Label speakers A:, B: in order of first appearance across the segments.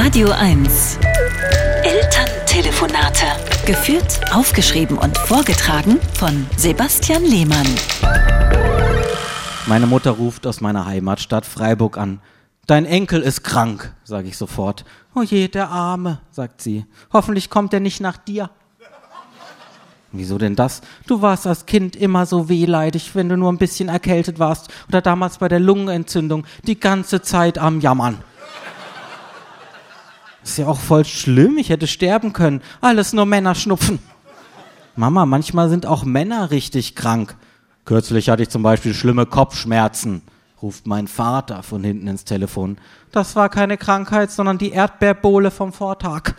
A: Radio 1. Elterntelefonate. Geführt, aufgeschrieben und vorgetragen von Sebastian Lehmann.
B: Meine Mutter ruft aus meiner Heimatstadt Freiburg an. Dein Enkel ist krank, sage ich sofort. Oh je, der Arme, sagt sie. Hoffentlich kommt er nicht nach dir. Wieso denn das? Du warst als Kind immer so wehleidig, wenn du nur ein bisschen erkältet warst oder damals bei der Lungenentzündung die ganze Zeit am Jammern. Ist ja auch voll schlimm, ich hätte sterben können. Alles nur Männer schnupfen. Mama, manchmal sind auch Männer richtig krank. Kürzlich hatte ich zum Beispiel schlimme Kopfschmerzen, ruft mein Vater von hinten ins Telefon. Das war keine Krankheit, sondern die Erdbeerbohle vom Vortag.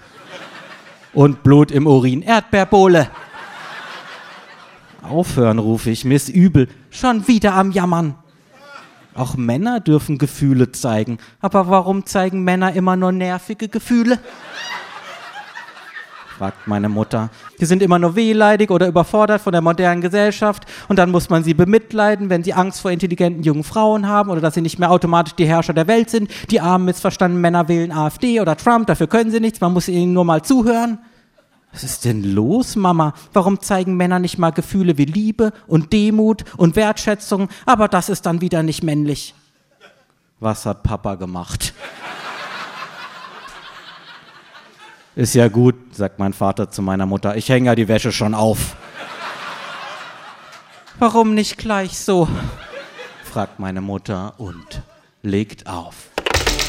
B: Und Blut im Urin, Erdbeerbohle. Aufhören, rufe ich, mir ist übel. Schon wieder am Jammern. Auch Männer dürfen Gefühle zeigen. Aber warum zeigen Männer immer nur nervige Gefühle? fragt meine Mutter. Die sind immer nur wehleidig oder überfordert von der modernen Gesellschaft und dann muss man sie bemitleiden, wenn sie Angst vor intelligenten jungen Frauen haben oder dass sie nicht mehr automatisch die Herrscher der Welt sind. Die armen, missverstandenen Männer wählen AfD oder Trump, dafür können sie nichts, man muss ihnen nur mal zuhören. Was ist denn los, Mama? Warum zeigen Männer nicht mal Gefühle wie Liebe und Demut und Wertschätzung? Aber das ist dann wieder nicht männlich. Was hat Papa gemacht? Ist ja gut, sagt mein Vater zu meiner Mutter. Ich hänge ja die Wäsche schon auf. Warum nicht gleich so? fragt meine Mutter und legt auf.